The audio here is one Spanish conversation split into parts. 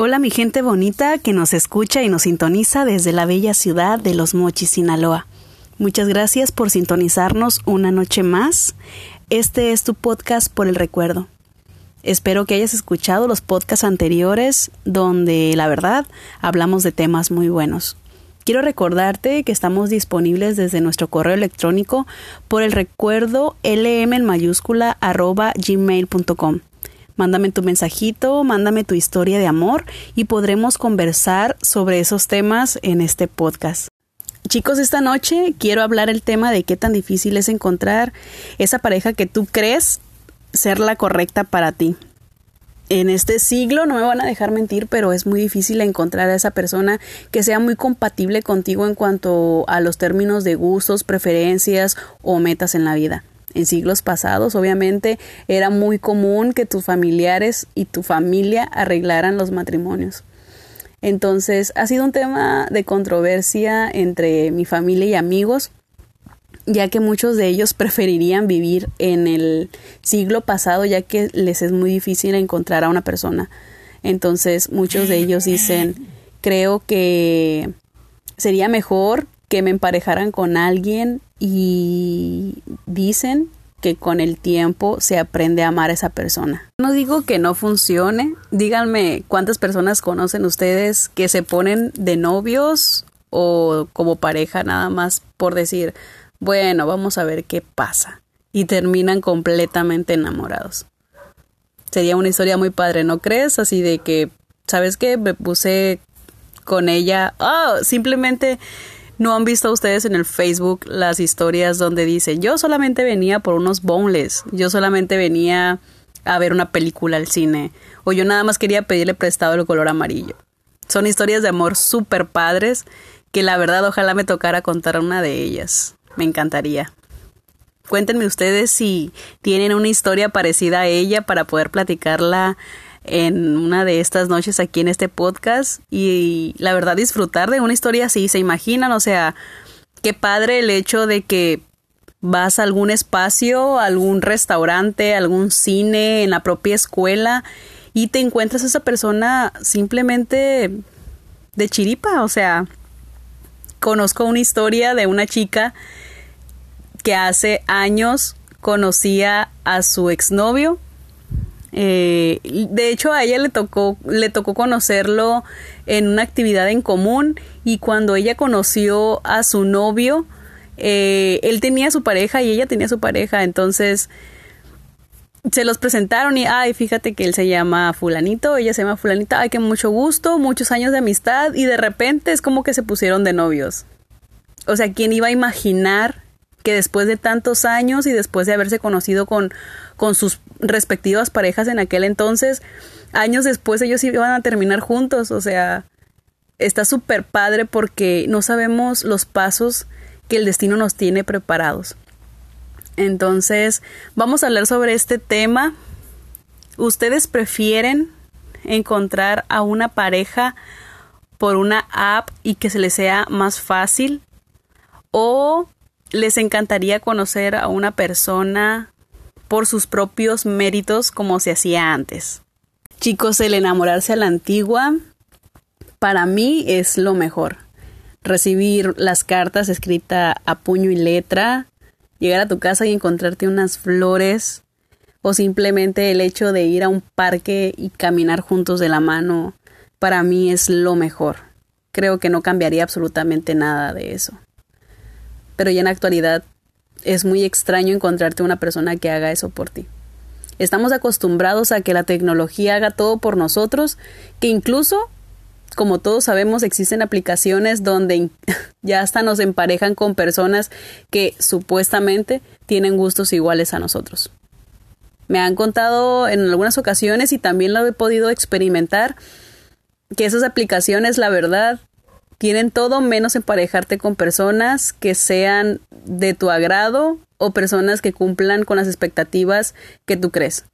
Hola mi gente bonita que nos escucha y nos sintoniza desde la bella ciudad de Los Mochis, Sinaloa. Muchas gracias por sintonizarnos una noche más. Este es tu podcast por el recuerdo. Espero que hayas escuchado los podcasts anteriores donde la verdad hablamos de temas muy buenos. Quiero recordarte que estamos disponibles desde nuestro correo electrónico por el recuerdo lm en mayúscula arroba gmail.com. Mándame tu mensajito, mándame tu historia de amor y podremos conversar sobre esos temas en este podcast. Chicos, esta noche quiero hablar el tema de qué tan difícil es encontrar esa pareja que tú crees ser la correcta para ti. En este siglo, no me van a dejar mentir, pero es muy difícil encontrar a esa persona que sea muy compatible contigo en cuanto a los términos de gustos, preferencias o metas en la vida en siglos pasados, obviamente era muy común que tus familiares y tu familia arreglaran los matrimonios. Entonces, ha sido un tema de controversia entre mi familia y amigos, ya que muchos de ellos preferirían vivir en el siglo pasado, ya que les es muy difícil encontrar a una persona. Entonces, muchos de ellos dicen, creo que sería mejor que me emparejaran con alguien y dicen que con el tiempo se aprende a amar a esa persona. No digo que no funcione, díganme cuántas personas conocen ustedes que se ponen de novios o como pareja nada más por decir, bueno, vamos a ver qué pasa y terminan completamente enamorados. Sería una historia muy padre, ¿no crees? Así de que, ¿sabes qué? Me puse con ella, oh, simplemente ¿No han visto ustedes en el Facebook las historias donde dicen, yo solamente venía por unos boneless, yo solamente venía a ver una película al cine, o yo nada más quería pedirle prestado el color amarillo? Son historias de amor súper padres que la verdad ojalá me tocara contar una de ellas. Me encantaría. Cuéntenme ustedes si tienen una historia parecida a ella para poder platicarla en una de estas noches aquí en este podcast y, la verdad disfrutar de una historia así, se imaginan, o sea, qué padre el hecho de que vas a algún espacio, algún restaurante, algún cine, en la propia escuela y te encuentras a esa persona simplemente de chiripa, o sea, conozco una historia de una chica que hace años conocía a su exnovio eh, de hecho, a ella le tocó, le tocó conocerlo en una actividad en común y cuando ella conoció a su novio, eh, él tenía su pareja y ella tenía su pareja, entonces se los presentaron y, ay, fíjate que él se llama fulanito, ella se llama fulanita, ay, que mucho gusto, muchos años de amistad y de repente es como que se pusieron de novios. O sea, ¿quién iba a imaginar que después de tantos años y después de haberse conocido con, con sus respectivas parejas en aquel entonces, años después ellos iban a terminar juntos, o sea, está súper padre porque no sabemos los pasos que el destino nos tiene preparados. Entonces, vamos a hablar sobre este tema. ¿Ustedes prefieren encontrar a una pareja por una app y que se les sea más fácil? ¿O les encantaría conocer a una persona por sus propios méritos como se hacía antes. Chicos, el enamorarse a la antigua para mí es lo mejor. Recibir las cartas escritas a puño y letra, llegar a tu casa y encontrarte unas flores o simplemente el hecho de ir a un parque y caminar juntos de la mano, para mí es lo mejor. Creo que no cambiaría absolutamente nada de eso. Pero ya en la actualidad es muy extraño encontrarte una persona que haga eso por ti. Estamos acostumbrados a que la tecnología haga todo por nosotros, que incluso, como todos sabemos, existen aplicaciones donde ya hasta nos emparejan con personas que supuestamente tienen gustos iguales a nosotros. Me han contado en algunas ocasiones y también lo he podido experimentar que esas aplicaciones, la verdad, tienen todo menos emparejarte con personas que sean de tu agrado o personas que cumplan con las expectativas que tú crees,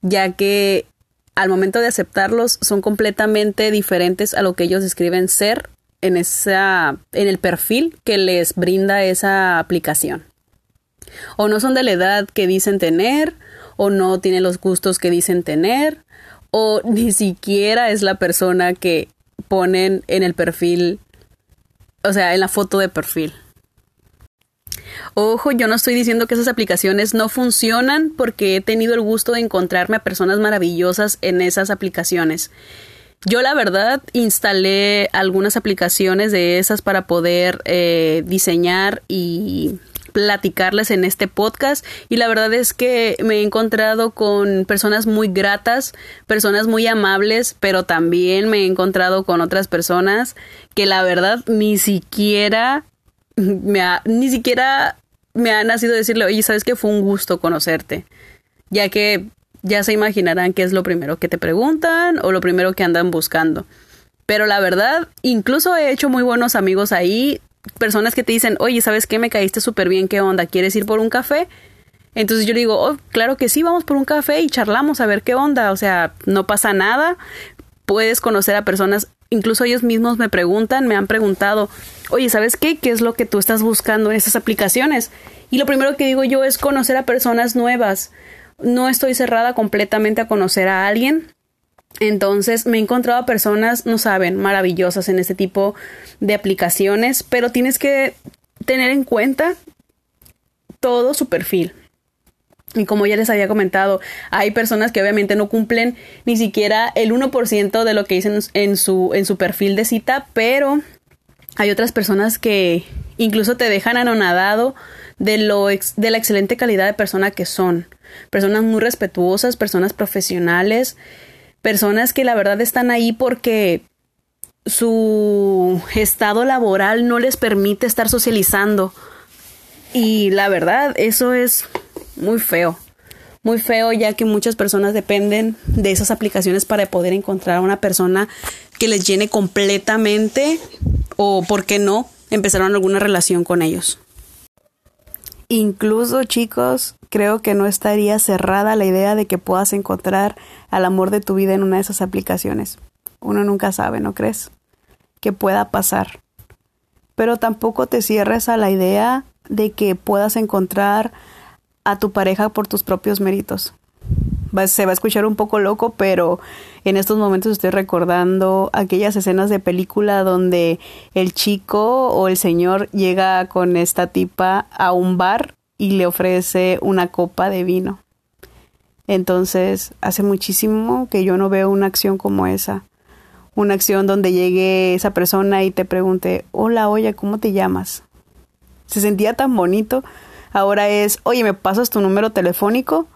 ya que al momento de aceptarlos son completamente diferentes a lo que ellos describen ser en esa en el perfil que les brinda esa aplicación. O no son de la edad que dicen tener, o no tienen los gustos que dicen tener, o ni siquiera es la persona que ponen en el perfil, o sea, en la foto de perfil. Ojo, yo no estoy diciendo que esas aplicaciones no funcionan porque he tenido el gusto de encontrarme a personas maravillosas en esas aplicaciones. Yo la verdad instalé algunas aplicaciones de esas para poder eh, diseñar y platicarles en este podcast. Y la verdad es que me he encontrado con personas muy gratas, personas muy amables, pero también me he encontrado con otras personas que la verdad ni siquiera me ha, ni siquiera me ha nacido decirle, oye, sabes que fue un gusto conocerte, ya que ya se imaginarán qué es lo primero que te preguntan o lo primero que andan buscando. Pero la verdad, incluso he hecho muy buenos amigos ahí, personas que te dicen, oye, ¿sabes qué? Me caíste súper bien, ¿qué onda? ¿Quieres ir por un café? Entonces yo le digo, oh, claro que sí, vamos por un café y charlamos a ver qué onda. O sea, no pasa nada. Puedes conocer a personas, incluso ellos mismos me preguntan, me han preguntado, oye, ¿sabes qué? ¿Qué es lo que tú estás buscando en estas aplicaciones? Y lo primero que digo yo es conocer a personas nuevas. No estoy cerrada completamente a conocer a alguien. Entonces me he encontrado a personas, no saben, maravillosas en este tipo de aplicaciones, pero tienes que tener en cuenta todo su perfil. Y como ya les había comentado, hay personas que obviamente no cumplen ni siquiera el 1% de lo que dicen en su, en su perfil de cita, pero hay otras personas que incluso te dejan anonadado de, lo de la excelente calidad de persona que son. Personas muy respetuosas, personas profesionales, personas que la verdad están ahí porque su estado laboral no les permite estar socializando. Y la verdad, eso es muy feo. Muy feo ya que muchas personas dependen de esas aplicaciones para poder encontrar a una persona que les llene completamente o, ¿por qué no?, empezaron alguna relación con ellos. Incluso, chicos, creo que no estaría cerrada la idea de que puedas encontrar al amor de tu vida en una de esas aplicaciones. Uno nunca sabe, ¿no crees? Que pueda pasar. Pero tampoco te cierres a la idea de que puedas encontrar a tu pareja por tus propios méritos se va a escuchar un poco loco, pero en estos momentos estoy recordando aquellas escenas de película donde el chico o el señor llega con esta tipa a un bar y le ofrece una copa de vino. Entonces, hace muchísimo que yo no veo una acción como esa. Una acción donde llegue esa persona y te pregunte, hola, oye, ¿cómo te llamas? Se sentía tan bonito. Ahora es, oye, ¿me pasas tu número telefónico?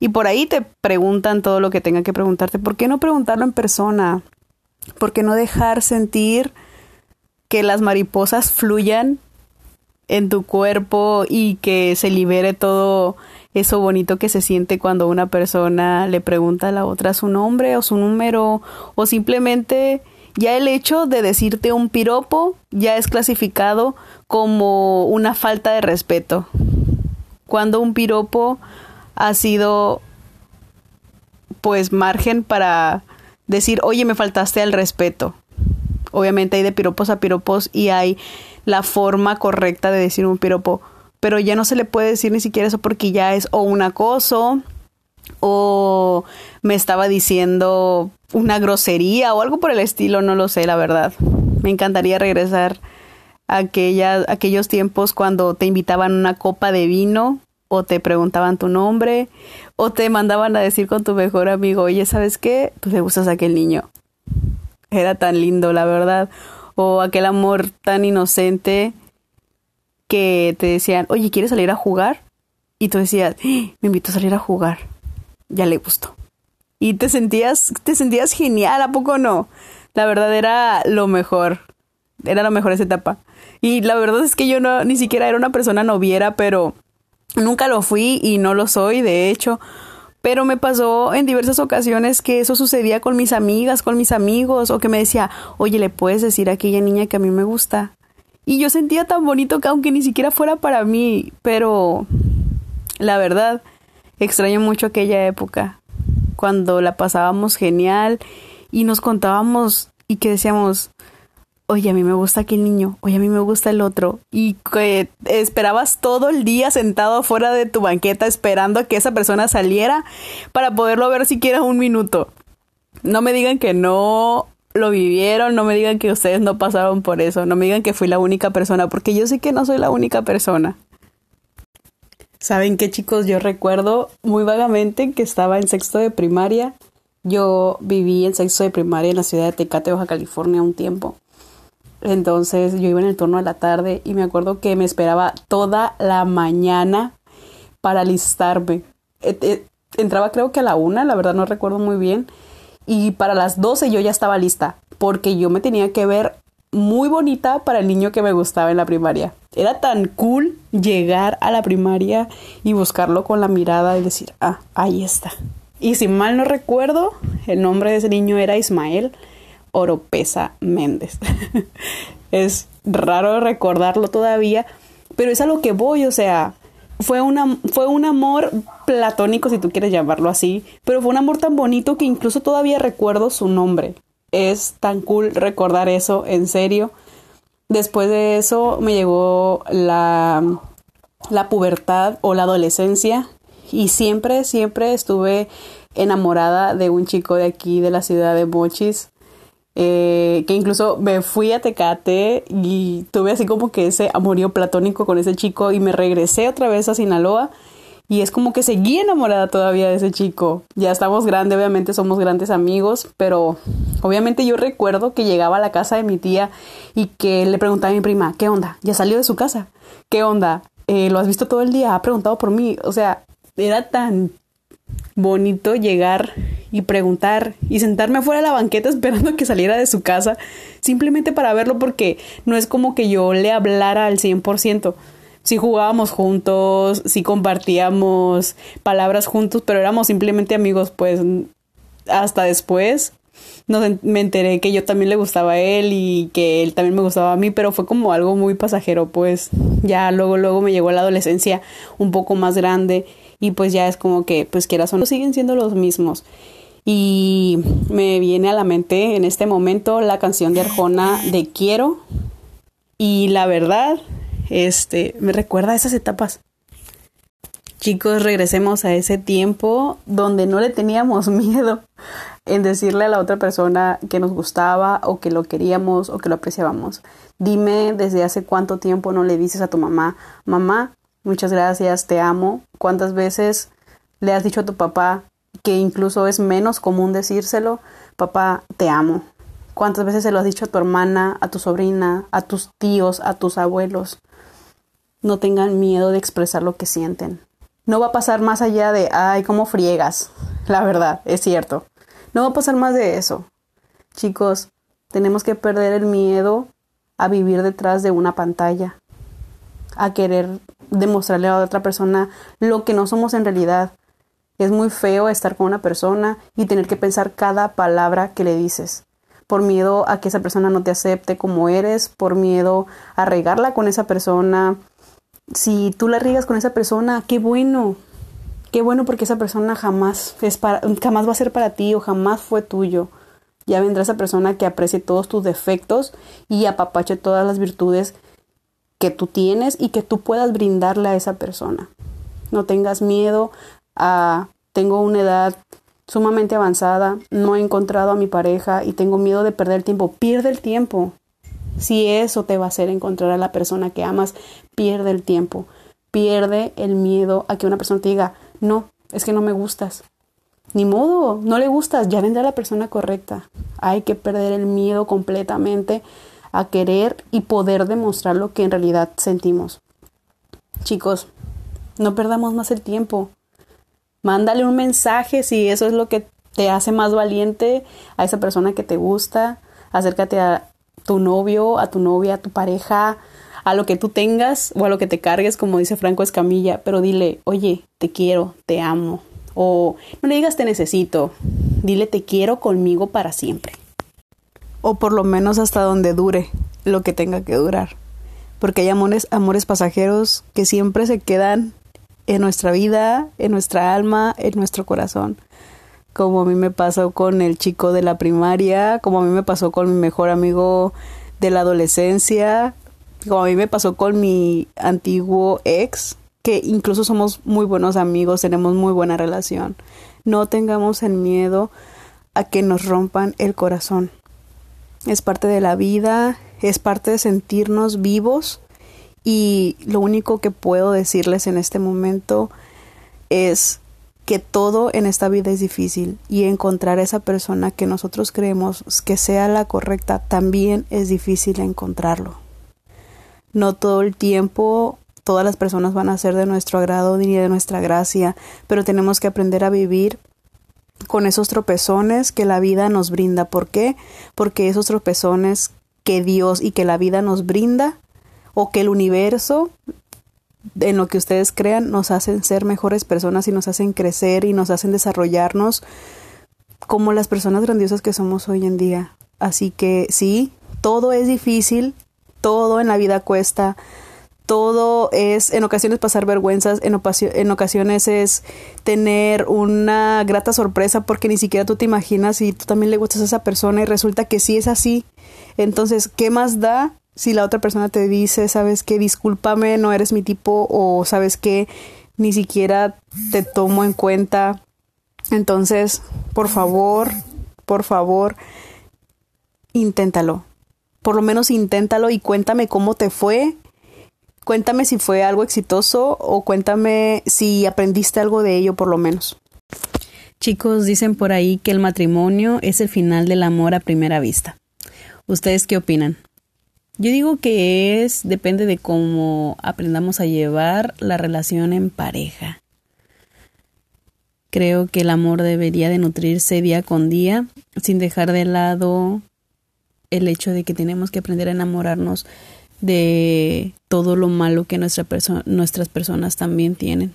Y por ahí te preguntan todo lo que tengan que preguntarte. ¿Por qué no preguntarlo en persona? ¿Por qué no dejar sentir que las mariposas fluyan en tu cuerpo y que se libere todo eso bonito que se siente cuando una persona le pregunta a la otra su nombre o su número o simplemente ya el hecho de decirte un piropo ya es clasificado como una falta de respeto. Cuando un piropo ha sido pues margen para decir, oye, me faltaste al respeto. Obviamente hay de piropos a piropos y hay la forma correcta de decir un piropo, pero ya no se le puede decir ni siquiera eso porque ya es o un acoso o me estaba diciendo una grosería o algo por el estilo, no lo sé, la verdad. Me encantaría regresar a aquellos tiempos cuando te invitaban una copa de vino o te preguntaban tu nombre, o te mandaban a decir con tu mejor amigo, oye, ¿sabes qué? Pues le gustas a aquel niño. Era tan lindo, la verdad. O aquel amor tan inocente que te decían, oye, ¿quieres salir a jugar? Y tú decías, ¡Ah! me invito a salir a jugar. Ya le gustó. Y te sentías, te sentías genial, ¿a poco no? La verdad era lo mejor. Era lo mejor esa etapa. Y la verdad es que yo no, ni siquiera era una persona noviera, pero Nunca lo fui y no lo soy, de hecho, pero me pasó en diversas ocasiones que eso sucedía con mis amigas, con mis amigos, o que me decía, oye, le puedes decir a aquella niña que a mí me gusta. Y yo sentía tan bonito que aunque ni siquiera fuera para mí, pero la verdad, extraño mucho aquella época, cuando la pasábamos genial y nos contábamos y que decíamos, oye, a mí me gusta aquel niño, oye, a mí me gusta el otro, y que esperabas todo el día sentado fuera de tu banqueta esperando a que esa persona saliera para poderlo ver siquiera un minuto. no me digan que no lo vivieron, no me digan que ustedes no pasaron por eso, no me digan que fui la única persona, porque yo sé que no soy la única persona. ¿Saben qué chicos? Yo recuerdo muy vagamente que estaba en sexto de primaria. Yo viví en sexto de primaria en la ciudad de Tecate, Baja California, un tiempo. Entonces yo iba en el turno de la tarde y me acuerdo que me esperaba toda la mañana para alistarme. Entraba creo que a la una, la verdad no recuerdo muy bien y para las 12 yo ya estaba lista, porque yo me tenía que ver muy bonita para el niño que me gustaba en la primaria. Era tan cool llegar a la primaria y buscarlo con la mirada y decir, ah, ahí está. Y si mal no recuerdo, el nombre de ese niño era Ismael Oropesa Méndez. es raro recordarlo todavía, pero es a lo que voy, o sea, fue, una, fue un amor platónico, si tú quieres llamarlo así, pero fue un amor tan bonito que incluso todavía recuerdo su nombre. Es tan cool recordar eso, en serio. Después de eso me llegó la, la pubertad o la adolescencia y siempre, siempre estuve enamorada de un chico de aquí, de la ciudad de Mochis. Eh, que incluso me fui a Tecate y tuve así como que ese amorío platónico con ese chico y me regresé otra vez a Sinaloa y es como que seguí enamorada todavía de ese chico. Ya estamos grandes, obviamente somos grandes amigos, pero obviamente yo recuerdo que llegaba a la casa de mi tía y que le preguntaba a mi prima, ¿qué onda? ¿Ya salió de su casa? ¿Qué onda? Eh, ¿Lo has visto todo el día? Ha preguntado por mí. O sea, era tan bonito llegar y preguntar y sentarme afuera de la banqueta esperando que saliera de su casa simplemente para verlo porque no es como que yo le hablara al 100%. Si jugábamos juntos, si compartíamos palabras juntos, pero éramos simplemente amigos, pues hasta después me enteré que yo también le gustaba a él y que él también me gustaba a mí, pero fue como algo muy pasajero, pues ya luego luego me llegó la adolescencia un poco más grande y pues ya es como que pues quieras o no siguen siendo los mismos. Y me viene a la mente en este momento la canción de Arjona de Quiero y la verdad este me recuerda a esas etapas. Chicos, regresemos a ese tiempo donde no le teníamos miedo en decirle a la otra persona que nos gustaba o que lo queríamos o que lo apreciábamos. Dime desde hace cuánto tiempo no le dices a tu mamá, mamá, muchas gracias, te amo. ¿Cuántas veces le has dicho a tu papá que incluso es menos común decírselo, papá, te amo? ¿Cuántas veces se lo has dicho a tu hermana, a tu sobrina, a tus tíos, a tus abuelos? No tengan miedo de expresar lo que sienten. No va a pasar más allá de, ay, cómo friegas. La verdad, es cierto. No va a pasar más de eso. Chicos, tenemos que perder el miedo a vivir detrás de una pantalla, a querer demostrarle a otra persona lo que no somos en realidad. Es muy feo estar con una persona y tener que pensar cada palabra que le dices, por miedo a que esa persona no te acepte como eres, por miedo a regarla con esa persona. Si tú la riegas con esa persona, qué bueno, qué bueno porque esa persona jamás es para, jamás va a ser para ti o jamás fue tuyo. Ya vendrá esa persona que aprecie todos tus defectos y apapache todas las virtudes que tú tienes y que tú puedas brindarle a esa persona. No tengas miedo a, tengo una edad sumamente avanzada, no he encontrado a mi pareja y tengo miedo de perder tiempo. Pierde el tiempo. Si eso te va a hacer encontrar a la persona que amas, pierde el tiempo. Pierde el miedo a que una persona te diga, no, es que no me gustas. Ni modo, no le gustas, ya vendrá la persona correcta. Hay que perder el miedo completamente a querer y poder demostrar lo que en realidad sentimos. Chicos, no perdamos más el tiempo. Mándale un mensaje si eso es lo que te hace más valiente a esa persona que te gusta. Acércate a tu novio, a tu novia, a tu pareja, a lo que tú tengas o a lo que te cargues, como dice Franco Escamilla, pero dile, oye, te quiero, te amo. O no le digas te necesito, dile te quiero conmigo para siempre o por lo menos hasta donde dure lo que tenga que durar. Porque hay amores, amores pasajeros que siempre se quedan en nuestra vida, en nuestra alma, en nuestro corazón. Como a mí me pasó con el chico de la primaria, como a mí me pasó con mi mejor amigo de la adolescencia, como a mí me pasó con mi antiguo ex, que incluso somos muy buenos amigos, tenemos muy buena relación. No tengamos el miedo a que nos rompan el corazón. Es parte de la vida, es parte de sentirnos vivos y lo único que puedo decirles en este momento es que todo en esta vida es difícil y encontrar esa persona que nosotros creemos que sea la correcta también es difícil encontrarlo. No todo el tiempo todas las personas van a ser de nuestro agrado ni de nuestra gracia, pero tenemos que aprender a vivir con esos tropezones que la vida nos brinda. ¿Por qué? Porque esos tropezones que Dios y que la vida nos brinda o que el universo en lo que ustedes crean nos hacen ser mejores personas y nos hacen crecer y nos hacen desarrollarnos como las personas grandiosas que somos hoy en día. Así que sí, todo es difícil, todo en la vida cuesta, todo es en ocasiones pasar vergüenzas, en, en, ocasiones es tener una grata sorpresa porque ni siquiera tú te imaginas si tú también le gustas a esa persona y resulta que sí es así. Entonces, ¿qué más da si la otra persona te dice, sabes que discúlpame, no eres mi tipo o sabes que ni siquiera te tomo en cuenta? Entonces, por favor, por favor, inténtalo. Por lo menos inténtalo y cuéntame cómo te fue Cuéntame si fue algo exitoso o cuéntame si aprendiste algo de ello por lo menos. Chicos, dicen por ahí que el matrimonio es el final del amor a primera vista. ¿Ustedes qué opinan? Yo digo que es, depende de cómo aprendamos a llevar la relación en pareja. Creo que el amor debería de nutrirse día con día, sin dejar de lado el hecho de que tenemos que aprender a enamorarnos de todo lo malo que nuestra nuestras personas también tienen.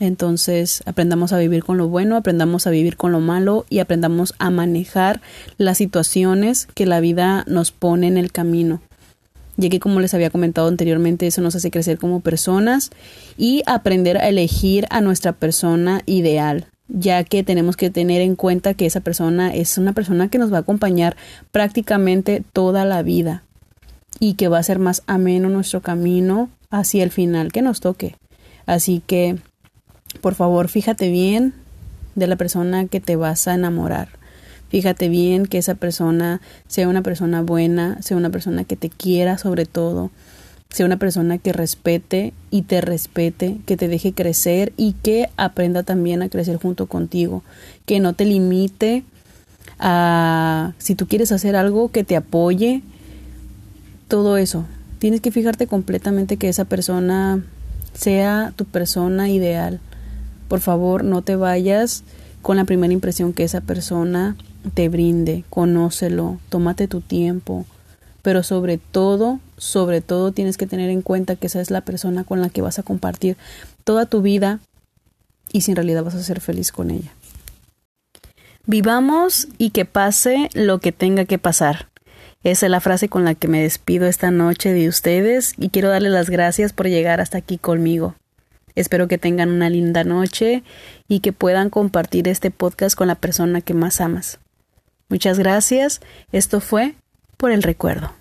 Entonces, aprendamos a vivir con lo bueno, aprendamos a vivir con lo malo y aprendamos a manejar las situaciones que la vida nos pone en el camino. Ya que, como les había comentado anteriormente, eso nos hace crecer como personas y aprender a elegir a nuestra persona ideal, ya que tenemos que tener en cuenta que esa persona es una persona que nos va a acompañar prácticamente toda la vida y que va a ser más ameno nuestro camino hacia el final que nos toque. Así que, por favor, fíjate bien de la persona que te vas a enamorar. Fíjate bien que esa persona sea una persona buena, sea una persona que te quiera sobre todo, sea una persona que respete y te respete, que te deje crecer y que aprenda también a crecer junto contigo, que no te limite a si tú quieres hacer algo que te apoye, todo eso. Tienes que fijarte completamente que esa persona sea tu persona ideal. Por favor, no te vayas con la primera impresión que esa persona te brinde. Conócelo, tómate tu tiempo. Pero sobre todo, sobre todo tienes que tener en cuenta que esa es la persona con la que vas a compartir toda tu vida y si en realidad vas a ser feliz con ella. Vivamos y que pase lo que tenga que pasar. Esa es la frase con la que me despido esta noche de ustedes y quiero darles las gracias por llegar hasta aquí conmigo. Espero que tengan una linda noche y que puedan compartir este podcast con la persona que más amas. Muchas gracias. Esto fue por el recuerdo.